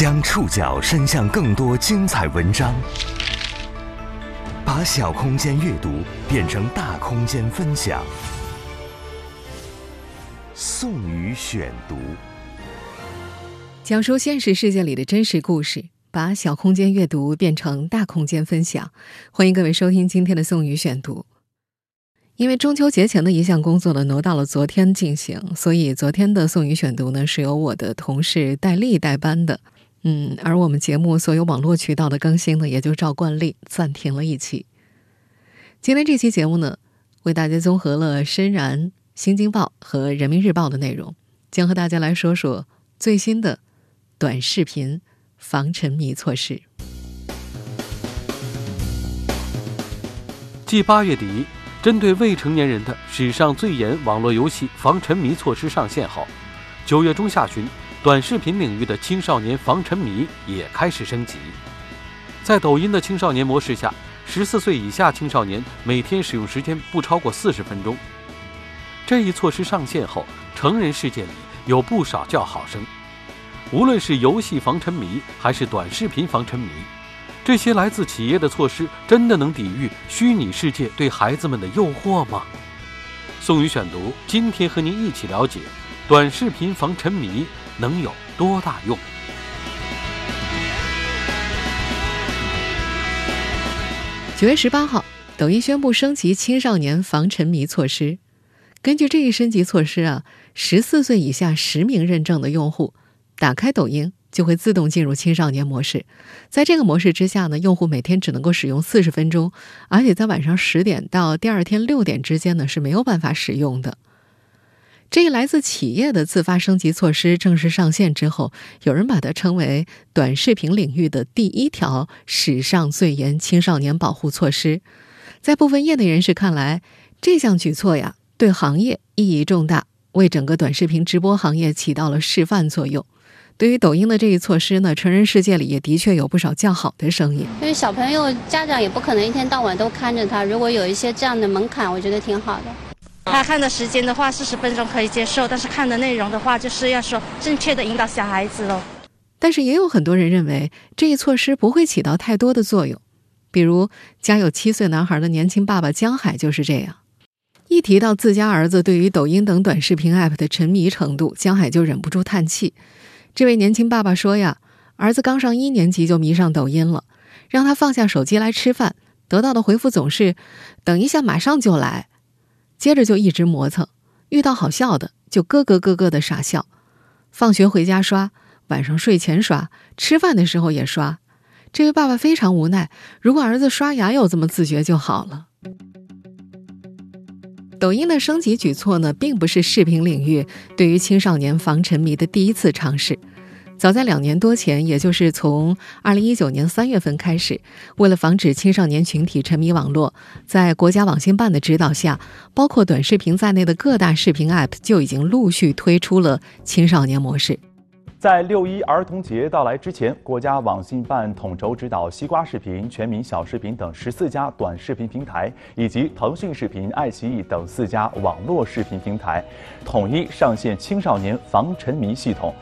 将触角伸向更多精彩文章，把小空间阅读变成大空间分享。宋宇选读，讲述现实世界里的真实故事，把小空间阅读变成大空间分享。欢迎各位收听今天的宋宇选读。因为中秋节前的一项工作呢挪到了昨天进行，所以昨天的宋宇选读呢是由我的同事戴丽代班的。嗯，而我们节目所有网络渠道的更新呢，也就照惯例暂停了一期。今天这期节目呢，为大家综合了《深燃》《新京报》和《人民日报》的内容，将和大家来说说最新的短视频防沉迷措施。继八月底针对未成年人的史上最严网络游戏防沉迷措施上线后，九月中下旬。短视频领域的青少年防沉迷也开始升级。在抖音的青少年模式下，十四岁以下青少年每天使用时间不超过四十分钟。这一措施上线后，成人世界里有不少叫好声。无论是游戏防沉迷，还是短视频防沉迷，这些来自企业的措施真的能抵御虚拟世界对孩子们的诱惑吗？宋宇选读，今天和您一起了解短视频防沉迷。能有多大用？九月十八号，抖音宣布升级青少年防沉迷措施。根据这一升级措施啊，十四岁以下实名认证的用户打开抖音就会自动进入青少年模式。在这个模式之下呢，用户每天只能够使用四十分钟，而且在晚上十点到第二天六点之间呢是没有办法使用的。这一来自企业的自发升级措施正式上线之后，有人把它称为短视频领域的第一条史上最严青少年保护措施。在部分业内人士看来，这项举措呀，对行业意义重大，为整个短视频直播行业起到了示范作用。对于抖音的这一措施呢，成人世界里也的确有不少叫好的声音。因为小朋友家长也不可能一天到晚都看着他，如果有一些这样的门槛，我觉得挺好的。他看的时间的话，四十分钟可以接受，但是看的内容的话，就是要说正确的引导小孩子喽。但是也有很多人认为，这一措施不会起到太多的作用。比如家有七岁男孩的年轻爸爸江海就是这样。一提到自家儿子对于抖音等短视频 app 的沉迷程度，江海就忍不住叹气。这位年轻爸爸说呀，儿子刚上一年级就迷上抖音了，让他放下手机来吃饭，得到的回复总是“等一下，马上就来”。接着就一直磨蹭，遇到好笑的就咯咯咯咯的傻笑，放学回家刷，晚上睡前刷，吃饭的时候也刷。这位爸爸非常无奈，如果儿子刷牙有这么自觉就好了。抖音的升级举措呢，并不是视频领域对于青少年防沉迷的第一次尝试。早在两年多前，也就是从二零一九年三月份开始，为了防止青少年群体沉迷网络，在国家网信办的指导下，包括短视频在内的各大视频 App 就已经陆续推出了青少年模式。在六一儿童节到来之前，国家网信办统筹指导西瓜视频、全民小视频等十四家短视频平台，以及腾讯视频、爱奇艺等四家网络视频平台，统一上线青少年防沉迷系统。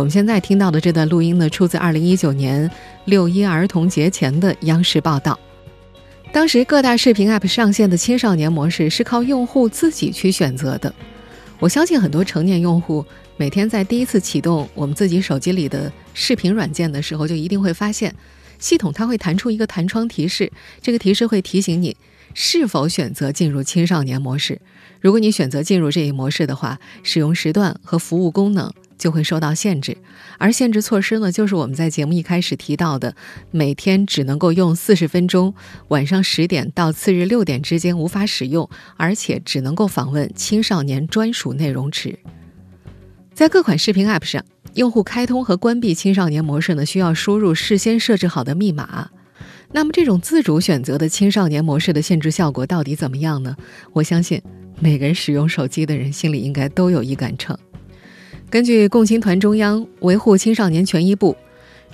我们现在听到的这段录音呢，出自二零一九年六一儿童节前的央视报道。当时各大视频 App 上线的青少年模式是靠用户自己去选择的。我相信很多成年用户每天在第一次启动我们自己手机里的视频软件的时候，就一定会发现，系统它会弹出一个弹窗提示，这个提示会提醒你是否选择进入青少年模式。如果你选择进入这一模式的话，使用时段和服务功能。就会受到限制，而限制措施呢，就是我们在节目一开始提到的，每天只能够用四十分钟，晚上十点到次日六点之间无法使用，而且只能够访问青少年专属内容池。在各款视频 App 上，用户开通和关闭青少年模式呢，需要输入事先设置好的密码。那么，这种自主选择的青少年模式的限制效果到底怎么样呢？我相信每个人使用手机的人心里应该都有一杆秤。根据共青团中央维护青少年权益部、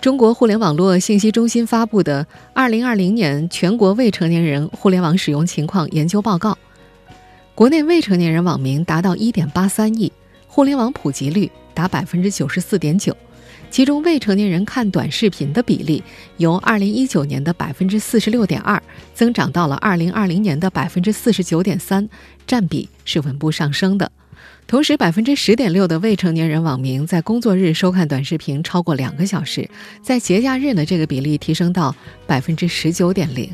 中国互联网络信息中心发布的《二零二零年全国未成年人互联网使用情况研究报告》，国内未成年人网民达到一点八三亿，互联网普及率达百分之九十四点九，其中未成年人看短视频的比例由2019年的46.2%增长到了2020年的49.3%，占比是稳步上升的。同时，百分之十点六的未成年人网民在工作日收看短视频超过两个小时，在节假日呢，这个比例提升到百分之十九点零。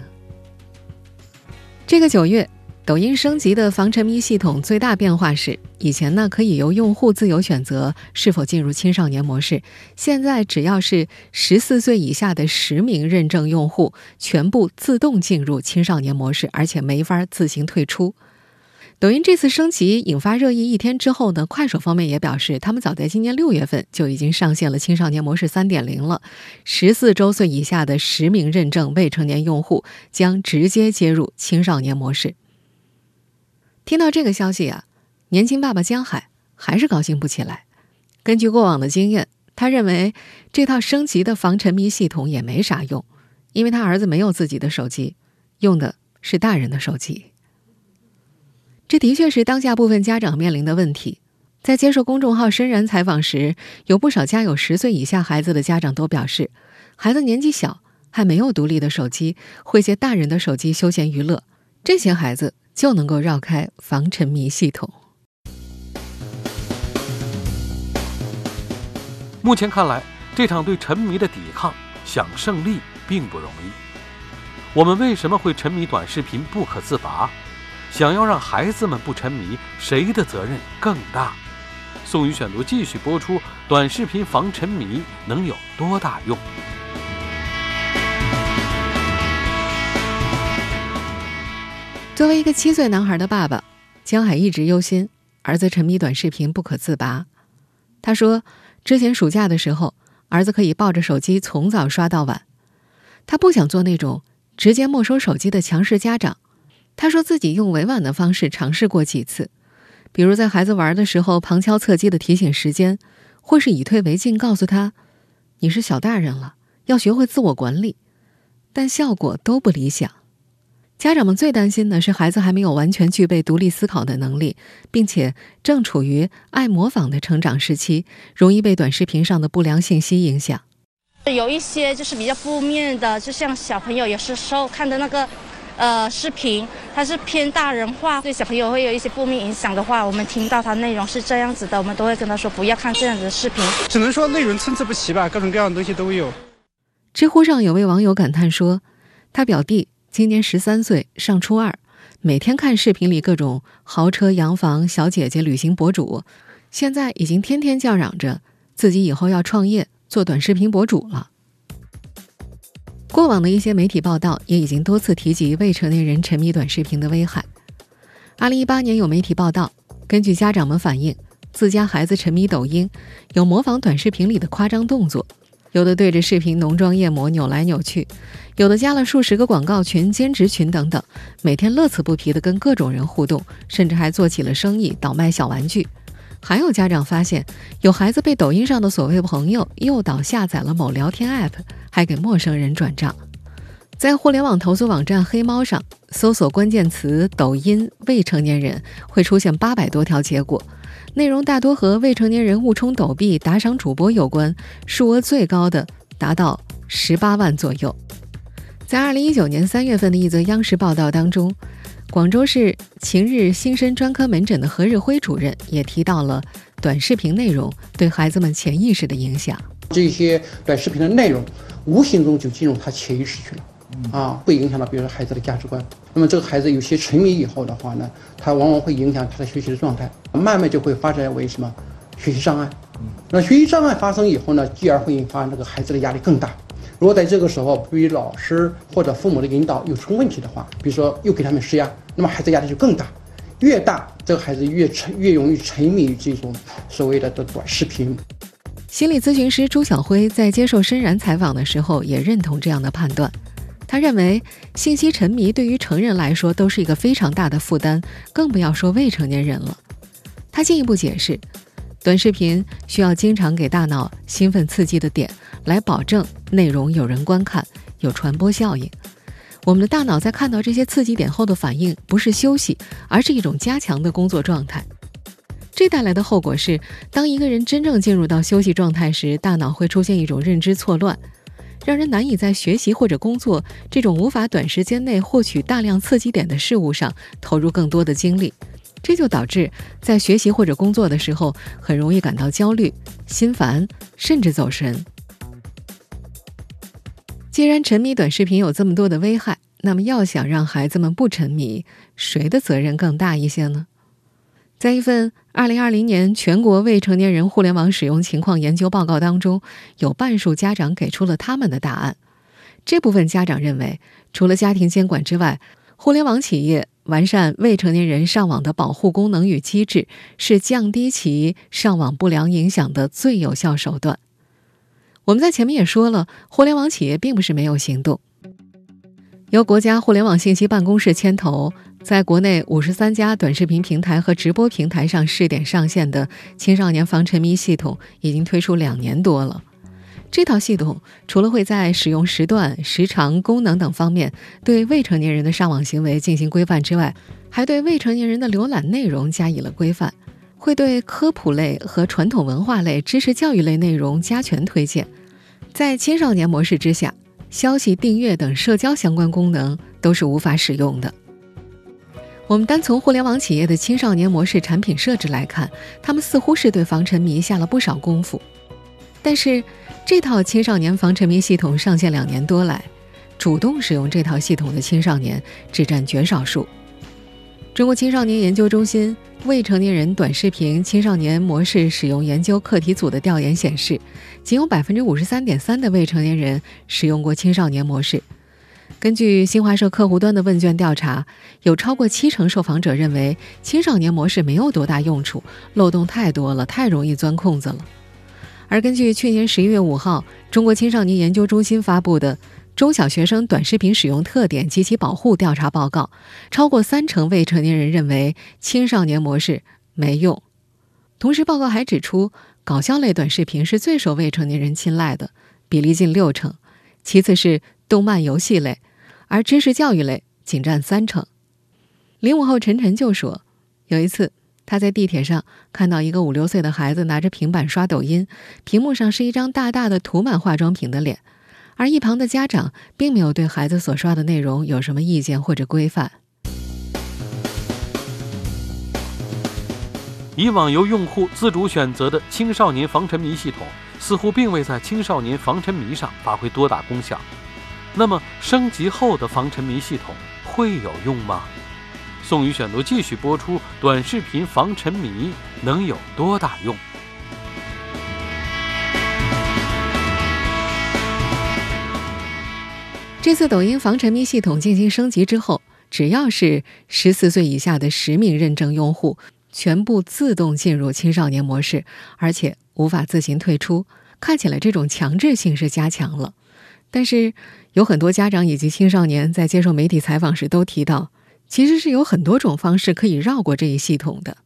这个九月，抖音升级的防沉迷系统最大变化是，以前呢可以由用户自由选择是否进入青少年模式，现在只要是十四岁以下的实名认证用户，全部自动进入青少年模式，而且没法自行退出。抖音这次升级引发热议一天之后呢，快手方面也表示，他们早在今年六月份就已经上线了青少年模式三点零了。十四周岁以下的实名认证未成年用户将直接接入青少年模式。听到这个消息啊，年轻爸爸江海还是高兴不起来。根据过往的经验，他认为这套升级的防沉迷系统也没啥用，因为他儿子没有自己的手机，用的是大人的手机。这的确是当下部分家长面临的问题。在接受公众号“深然”采访时，有不少家有十岁以下孩子的家长都表示，孩子年纪小，还没有独立的手机，会借大人的手机休闲娱乐，这些孩子就能够绕开防沉迷系统。目前看来，这场对沉迷的抵抗想胜利并不容易。我们为什么会沉迷短视频不可自拔？想要让孩子们不沉迷，谁的责任更大？宋宇选读继续播出：短视频防沉迷能有多大用？作为一个七岁男孩的爸爸，江海一直忧心儿子沉迷短视频不可自拔。他说，之前暑假的时候，儿子可以抱着手机从早刷到晚，他不想做那种直接没收手机的强势家长。他说自己用委婉的方式尝试过几次，比如在孩子玩的时候旁敲侧击的提醒时间，或是以退为进，告诉他你是小大人了，要学会自我管理，但效果都不理想。家长们最担心的是孩子还没有完全具备独立思考的能力，并且正处于爱模仿的成长时期，容易被短视频上的不良信息影响。有一些就是比较负面的，就像小朋友有时候看的那个。呃，视频它是偏大人化，对小朋友会有一些负面影响的话，我们听到它内容是这样子的，我们都会跟他说不要看这样子的视频。只能说内容参差不齐吧，各种各样的东西都有。知乎上有位网友感叹说，他表弟今年十三岁，上初二，每天看视频里各种豪车、洋房、小姐姐、旅行博主，现在已经天天叫嚷着自己以后要创业做短视频博主了。过往的一些媒体报道也已经多次提及未成年人沉迷短视频的危害。二零一八年有媒体报道，根据家长们反映，自家孩子沉迷抖音，有模仿短视频里的夸张动作，有的对着视频浓妆艳抹扭来扭去，有的加了数十个广告群、兼职群等等，每天乐此不疲地跟各种人互动，甚至还做起了生意，倒卖小玩具。还有家长发现，有孩子被抖音上的所谓朋友诱导下载了某聊天 App，还给陌生人转账。在互联网投诉网站黑猫上搜索关键词“抖音未成年人”，会出现八百多条结果，内容大多和未成年人误充抖币打赏主播有关，数额最高的达到十八万左右。在二零一九年三月份的一则央视报道当中。广州市晴日新生专科门诊的何日辉主任也提到了短视频内容对孩子们潜意识的影响。这些短视频的内容无形中就进入他潜意识去了，啊，会影响到比如说孩子的价值观。那么这个孩子有些沉迷以后的话呢，他往往会影响他的学习的状态，慢慢就会发展为什么学习障碍。那学习障碍发生以后呢，继而会引发这个孩子的压力更大。如果在这个时候，对于老师或者父母的引导有出问题的话，比如说又给他们施压，那么孩子压力就更大，越大，这个孩子越沉，越容易沉迷于这种所谓的的短视频。心理咨询师朱晓辉在接受深然采访的时候也认同这样的判断，他认为信息沉迷对于成人来说都是一个非常大的负担，更不要说未成年人了。他进一步解释。短视频需要经常给大脑兴奋刺激的点，来保证内容有人观看、有传播效应。我们的大脑在看到这些刺激点后的反应，不是休息，而是一种加强的工作状态。这带来的后果是，当一个人真正进入到休息状态时，大脑会出现一种认知错乱，让人难以在学习或者工作这种无法短时间内获取大量刺激点的事物上投入更多的精力。这就导致在学习或者工作的时候，很容易感到焦虑、心烦，甚至走神。既然沉迷短视频有这么多的危害，那么要想让孩子们不沉迷，谁的责任更大一些呢？在一份2020年全国未成年人互联网使用情况研究报告当中，有半数家长给出了他们的答案。这部分家长认为，除了家庭监管之外，互联网企业。完善未成年人上网的保护功能与机制，是降低其上网不良影响的最有效手段。我们在前面也说了，互联网企业并不是没有行动。由国家互联网信息办公室牵头，在国内五十三家短视频平台和直播平台上试点上线的青少年防沉迷系统，已经推出两年多了。这套系统除了会在使用时段、时长、功能等方面对未成年人的上网行为进行规范之外，还对未成年人的浏览内容加以了规范，会对科普类和传统文化类、知识教育类内容加权推荐。在青少年模式之下，消息订阅等社交相关功能都是无法使用的。我们单从互联网企业的青少年模式产品设置来看，他们似乎是对防沉迷下了不少功夫，但是。这套青少年防沉迷系统上线两年多来，主动使用这套系统的青少年只占绝少数。中国青少年研究中心未成年人短视频青少年模式使用研究课题组的调研显示，仅有百分之五十三点三的未成年人使用过青少年模式。根据新华社客户端的问卷调查，有超过七成受访者认为青少年模式没有多大用处，漏洞太多了，太容易钻空子了。而根据去年十一月五号中国青少年研究中心发布的《中小学生短视频使用特点及其保护调查报告》，超过三成未成年人认为青少年模式没用。同时，报告还指出，搞笑类短视频是最受未成年人青睐的，比例近六成；其次是动漫游戏类，而知识教育类仅占三成。零五后陈晨就说，有一次。他在地铁上看到一个五六岁的孩子拿着平板刷抖音，屏幕上是一张大大的涂满化妆品的脸，而一旁的家长并没有对孩子所刷的内容有什么意见或者规范。以往由用户自主选择的青少年防沉迷系统，似乎并未在青少年防沉迷上发挥多大功效。那么，升级后的防沉迷系统会有用吗？宋宇选读继续播出，短视频防沉迷能有多大用？这次抖音防沉迷系统进行升级之后，只要是十四岁以下的实名认证用户，全部自动进入青少年模式，而且无法自行退出。看起来这种强制性是加强了，但是有很多家长以及青少年在接受媒体采访时都提到。其实是有很多种方式可以绕过这一系统的。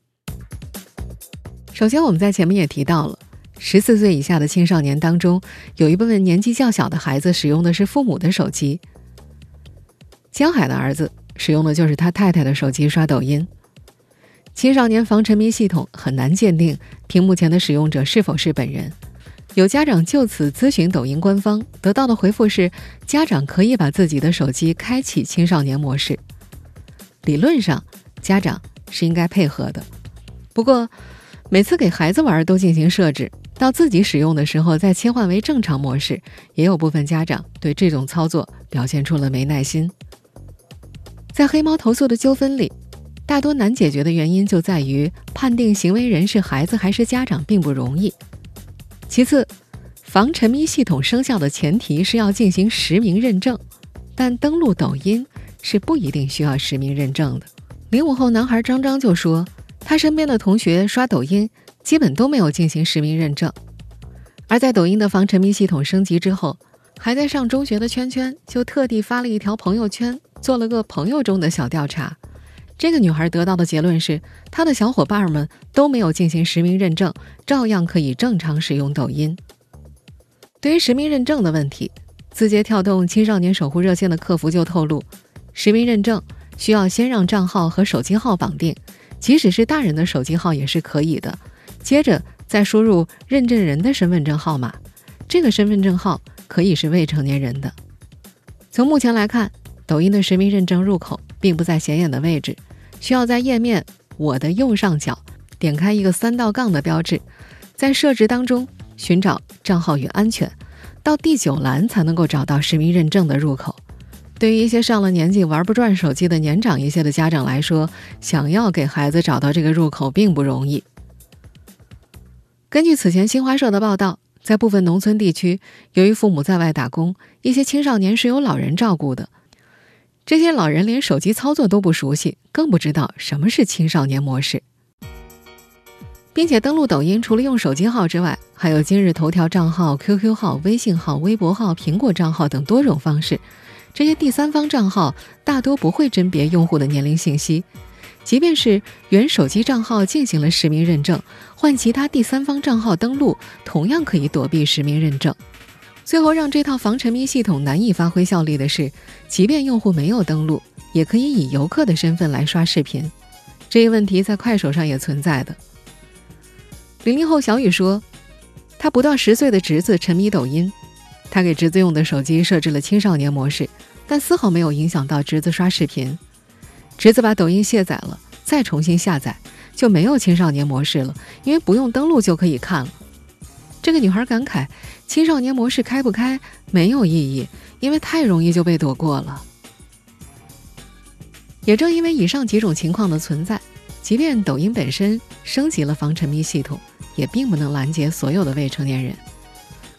首先，我们在前面也提到了，十四岁以下的青少年当中，有一部分年纪较小的孩子使用的是父母的手机。江海的儿子使用的就是他太太的手机刷抖音。青少年防沉迷系统很难鉴定屏幕前的使用者是否是本人。有家长就此咨询抖音官方，得到的回复是，家长可以把自己的手机开启青少年模式。理论上，家长是应该配合的。不过，每次给孩子玩都进行设置，到自己使用的时候再切换为正常模式，也有部分家长对这种操作表现出了没耐心。在黑猫投诉的纠纷里，大多难解决的原因就在于判定行为人是孩子还是家长并不容易。其次，防沉迷系统生效的前提是要进行实名认证，但登录抖音。是不一定需要实名认证的。零五后男孩张张就说，他身边的同学刷抖音基本都没有进行实名认证。而在抖音的防沉迷系统升级之后，还在上中学的圈圈就特地发了一条朋友圈，做了个朋友中的小调查。这个女孩得到的结论是，她的小伙伴们都没有进行实名认证，照样可以正常使用抖音。对于实名认证的问题，字节跳动青少年守护热线的客服就透露。实名认证需要先让账号和手机号绑定，即使是大人的手机号也是可以的。接着再输入认证人的身份证号码，这个身份证号可以是未成年人的。从目前来看，抖音的实名认证入口并不在显眼的位置，需要在页面我的右上角点开一个三道杠的标志，在设置当中寻找账号与安全，到第九栏才能够找到实名认证的入口。对于一些上了年纪玩不转手机的年长一些的家长来说，想要给孩子找到这个入口并不容易。根据此前新华社的报道。在部分农村地区，由于父母在外打工，一些青少年是由老人照顾的。这些老人连手机操作都不熟悉，更不知道什么是青少年模式，并且登录抖音除了用手机号之外，还有今日头条账号、QQ 号、微信号、微博号、苹果账号等多种方式。这些第三方账号大多不会甄别用户的年龄信息。即便是原手机账号进行了实名认证，换其他第三方账号登录，同样可以躲避实名认证。最后让这套防沉迷系统难以发挥效力的是，即便用户没有登录，也可以以游客的身份来刷视频。这一问题在快手上也存在的。零零后小雨说，他不到十岁的侄子沉迷抖音，他给侄子用的手机设置了青少年模式，但丝毫没有影响到侄子刷视频。侄子把抖音卸载了，再重新下载，就没有青少年模式了，因为不用登录就可以看了。这个女孩感慨：青少年模式开不开没有意义，因为太容易就被躲过了。也正因为以上几种情况的存在，即便抖音本身升级了防沉迷系统，也并不能拦截所有的未成年人。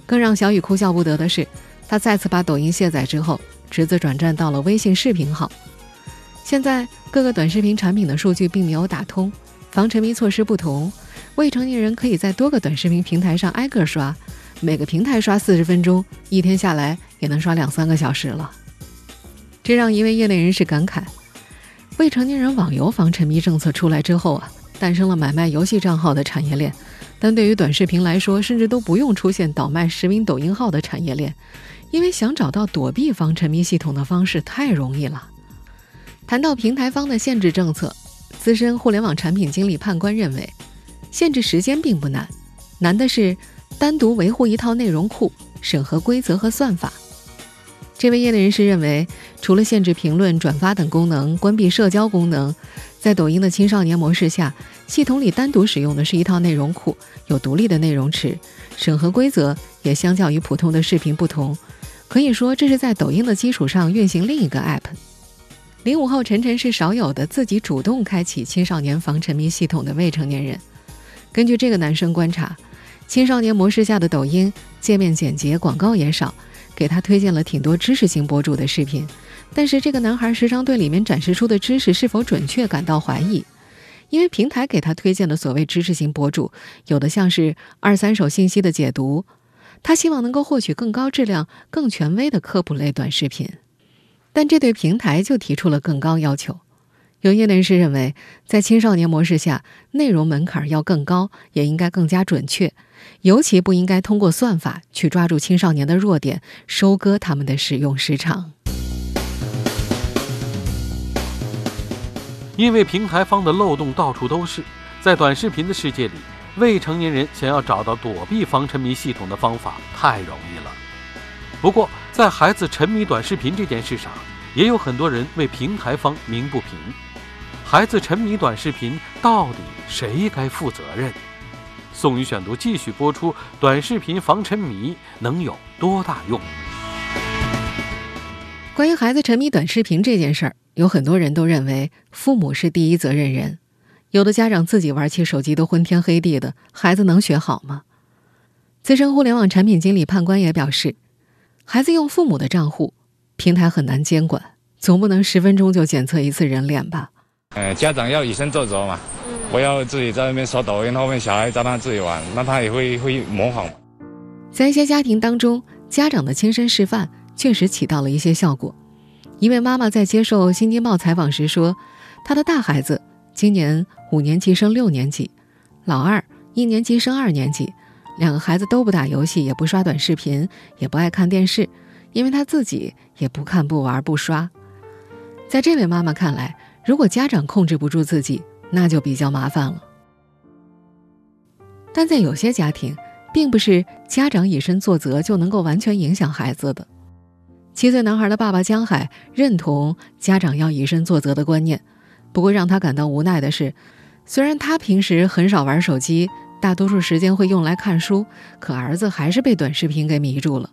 更让小雨哭笑不得的是，他再次把抖音卸载之后，侄子转战到了微信视频号。现在各个短视频产品的数据并没有打通，防沉迷措施不同，未成年人可以在多个短视频平台上挨个刷，每个平台刷四十分钟，一天下来也能刷两三个小时了。这让一位业内人士感慨：未成年人网游防沉迷政策出来之后啊，诞生了买卖游戏账号的产业链，但对于短视频来说，甚至都不用出现倒卖实名抖音号的产业链，因为想找到躲避防沉迷系统的方式太容易了。谈到平台方的限制政策，资深互联网产品经理判官认为，限制时间并不难，难的是单独维护一套内容库、审核规则和算法。这位业内人士认为，除了限制评论、转发等功能，关闭社交功能，在抖音的青少年模式下，系统里单独使用的是一套内容库，有独立的内容池，审核规则也相较于普通的视频不同，可以说这是在抖音的基础上运行另一个 app。零五后晨晨是少有的自己主动开启青少年防沉迷系统的未成年人。根据这个男生观察，青少年模式下的抖音界面简洁，广告也少，给他推荐了挺多知识型博主的视频。但是这个男孩时常对里面展示出的知识是否准确感到怀疑，因为平台给他推荐的所谓知识型博主，有的像是二三手信息的解读，他希望能够获取更高质量、更权威的科普类短视频。但这对平台就提出了更高要求。有业内人士认为，在青少年模式下，内容门槛要更高，也应该更加准确，尤其不应该通过算法去抓住青少年的弱点，收割他们的使用时长。因为平台方的漏洞到处都是，在短视频的世界里，未成年人想要找到躲避防沉迷系统的方法太容易了。不过，在孩子沉迷短视频这件事上，也有很多人为平台方鸣不平。孩子沉迷短视频，到底谁该负责任？宋宇选读继续播出：短视频防沉迷能有多大用？关于孩子沉迷短视频这件事儿，有很多人都认为父母是第一责任人。有的家长自己玩起手机都昏天黑地的，孩子能学好吗？资深互联网产品经理判官也表示。孩子用父母的账户，平台很难监管，总不能十分钟就检测一次人脸吧？呃，家长要以身作则嘛，不要自己在那边刷抖音，后面小孩在那自己玩，那他也会会模仿。在一些家庭当中，家长的亲身示范确实起到了一些效果。一位妈妈在接受《新京报》采访时说，她的大孩子今年五年级升六年级，老二一年级升二年级。两个孩子都不打游戏，也不刷短视频，也不爱看电视，因为他自己也不看、不玩、不刷。在这位妈妈看来，如果家长控制不住自己，那就比较麻烦了。但在有些家庭，并不是家长以身作则就能够完全影响孩子的。七岁男孩的爸爸江海认同家长要以身作则的观念，不过让他感到无奈的是，虽然他平时很少玩手机，大多数时间会用来看书，可儿子还是被短视频给迷住了。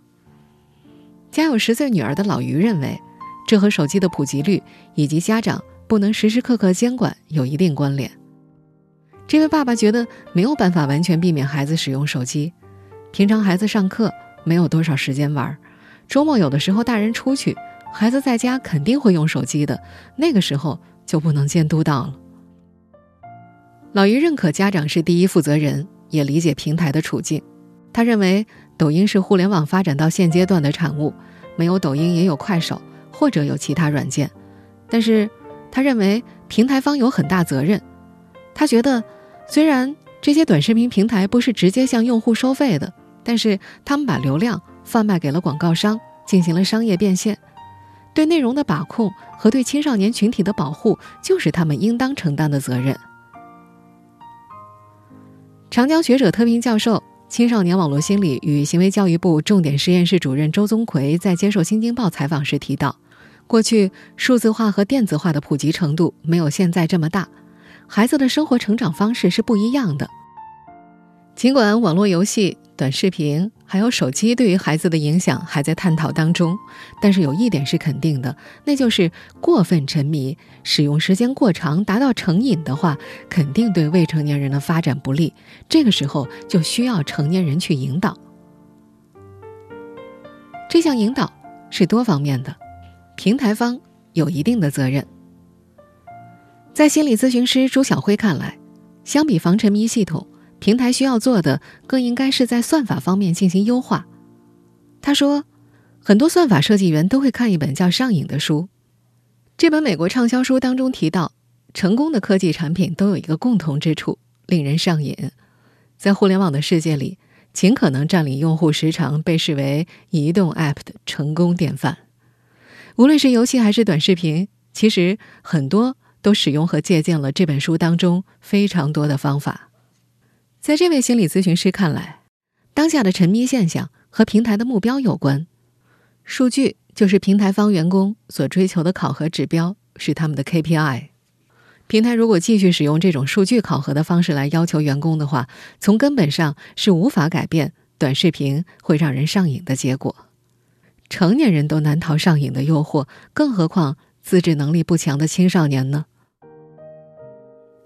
家有十岁女儿的老于认为，这和手机的普及率以及家长不能时时刻刻监管有一定关联。这位爸爸觉得没有办法完全避免孩子使用手机，平常孩子上课没有多少时间玩，周末有的时候大人出去，孩子在家肯定会用手机的，那个时候就不能监督到了。老于认可家长是第一负责人，也理解平台的处境。他认为抖音是互联网发展到现阶段的产物，没有抖音也有快手或者有其他软件，但是他认为平台方有很大责任。他觉得。虽然这些短视频平台不是直接向用户收费的，但是他们把流量贩卖给了广告商，进行了商业变现。对内容的把控和对青少年群体的保护，就是他们应当承担的责任。长江学者特聘教授、青少年网络心理与行为教育部重点实验室主任周宗奎在接受《新京报》采访时提到，过去数字化和电子化的普及程度没有现在这么大。孩子的生活成长方式是不一样的。尽管网络游戏、短视频还有手机对于孩子的影响还在探讨当中，但是有一点是肯定的，那就是过分沉迷、使用时间过长，达到成瘾的话，肯定对未成年人的发展不利。这个时候就需要成年人去引导。这项引导是多方面的，平台方有一定的责任。在心理咨询师朱晓辉看来，相比防沉迷系统，平台需要做的更应该是在算法方面进行优化。他说，很多算法设计员都会看一本叫《上瘾》的书。这本美国畅销书当中提到，成功的科技产品都有一个共同之处，令人上瘾。在互联网的世界里，尽可能占领用户时长被视为移动 App 的成功典范。无论是游戏还是短视频，其实很多。都使用和借鉴了这本书当中非常多的方法。在这位心理咨询师看来，当下的沉迷现象和平台的目标有关。数据就是平台方员工所追求的考核指标，是他们的 KPI。平台如果继续使用这种数据考核的方式来要求员工的话，从根本上是无法改变短视频会让人上瘾的结果。成年人都难逃上瘾的诱惑，更何况自制能力不强的青少年呢？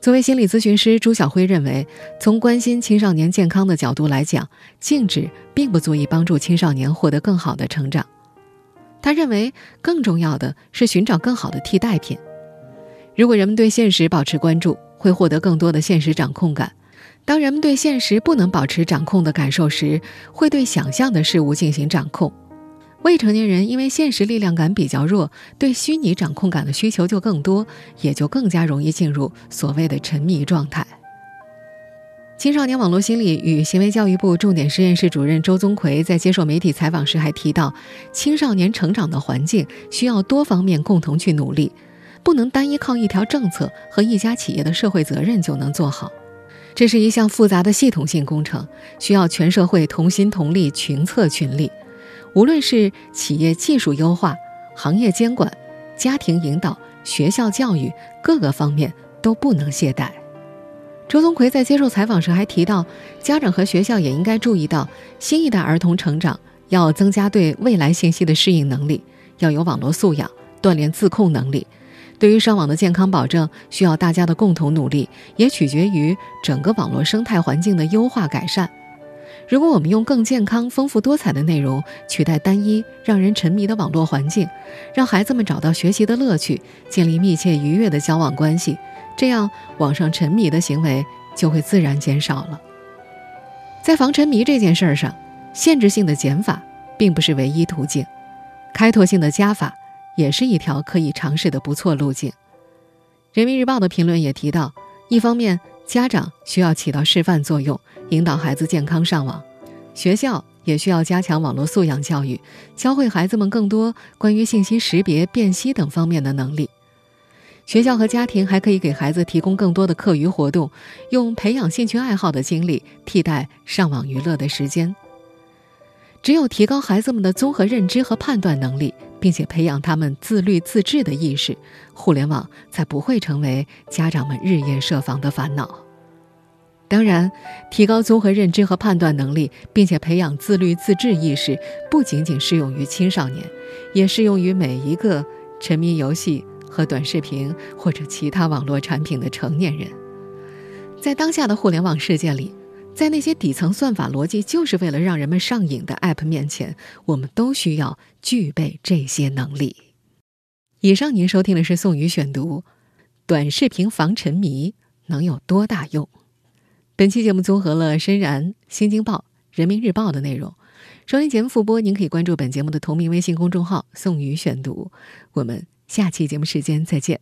作为心理咨询师，朱晓辉认为，从关心青少年健康的角度来讲，静止并不足以帮助青少年获得更好的成长。他认为，更重要的是寻找更好的替代品。如果人们对现实保持关注，会获得更多的现实掌控感；当人们对现实不能保持掌控的感受时，会对想象的事物进行掌控。未成年人因为现实力量感比较弱，对虚拟掌控感的需求就更多，也就更加容易进入所谓的沉迷状态。青少年网络心理与行为教育部重点实验室主任周宗奎在接受媒体采访时还提到，青少年成长的环境需要多方面共同去努力，不能单依靠一条政策和一家企业的社会责任就能做好，这是一项复杂的系统性工程，需要全社会同心同力、群策群力。无论是企业技术优化、行业监管、家庭引导、学校教育各个方面都不能懈怠。周宗奎在接受采访时还提到，家长和学校也应该注意到，新一代儿童成长要增加对未来信息的适应能力，要有网络素养，锻炼自控能力。对于上网的健康保证，需要大家的共同努力，也取决于整个网络生态环境的优化改善。如果我们用更健康、丰富多彩的内容取代单一、让人沉迷的网络环境，让孩子们找到学习的乐趣，建立密切愉悦的交往关系，这样网上沉迷的行为就会自然减少了。在防沉迷这件事上，限制性的减法并不是唯一途径，开拓性的加法也是一条可以尝试的不错路径。人民日报的评论也提到，一方面家长需要起到示范作用。引导孩子健康上网，学校也需要加强网络素养教育，教会孩子们更多关于信息识别、辨析等方面的能力。学校和家庭还可以给孩子提供更多的课余活动，用培养兴趣爱好的精力替代上网娱乐的时间。只有提高孩子们的综合认知和判断能力，并且培养他们自律自治的意识，互联网才不会成为家长们日夜设防的烦恼。当然，提高综合认知和判断能力，并且培养自律自治意识，不仅仅适用于青少年，也适用于每一个沉迷游戏和短视频或者其他网络产品的成年人。在当下的互联网世界里，在那些底层算法逻辑就是为了让人们上瘾的 App 面前，我们都需要具备这些能力。以上您收听的是宋宇选读，短视频防沉迷能有多大用？本期节目综合了《深燃》《新京报》《人民日报》的内容。收听节目复播，您可以关注本节目的同名微信公众号“宋宇选读”。我们下期节目时间再见。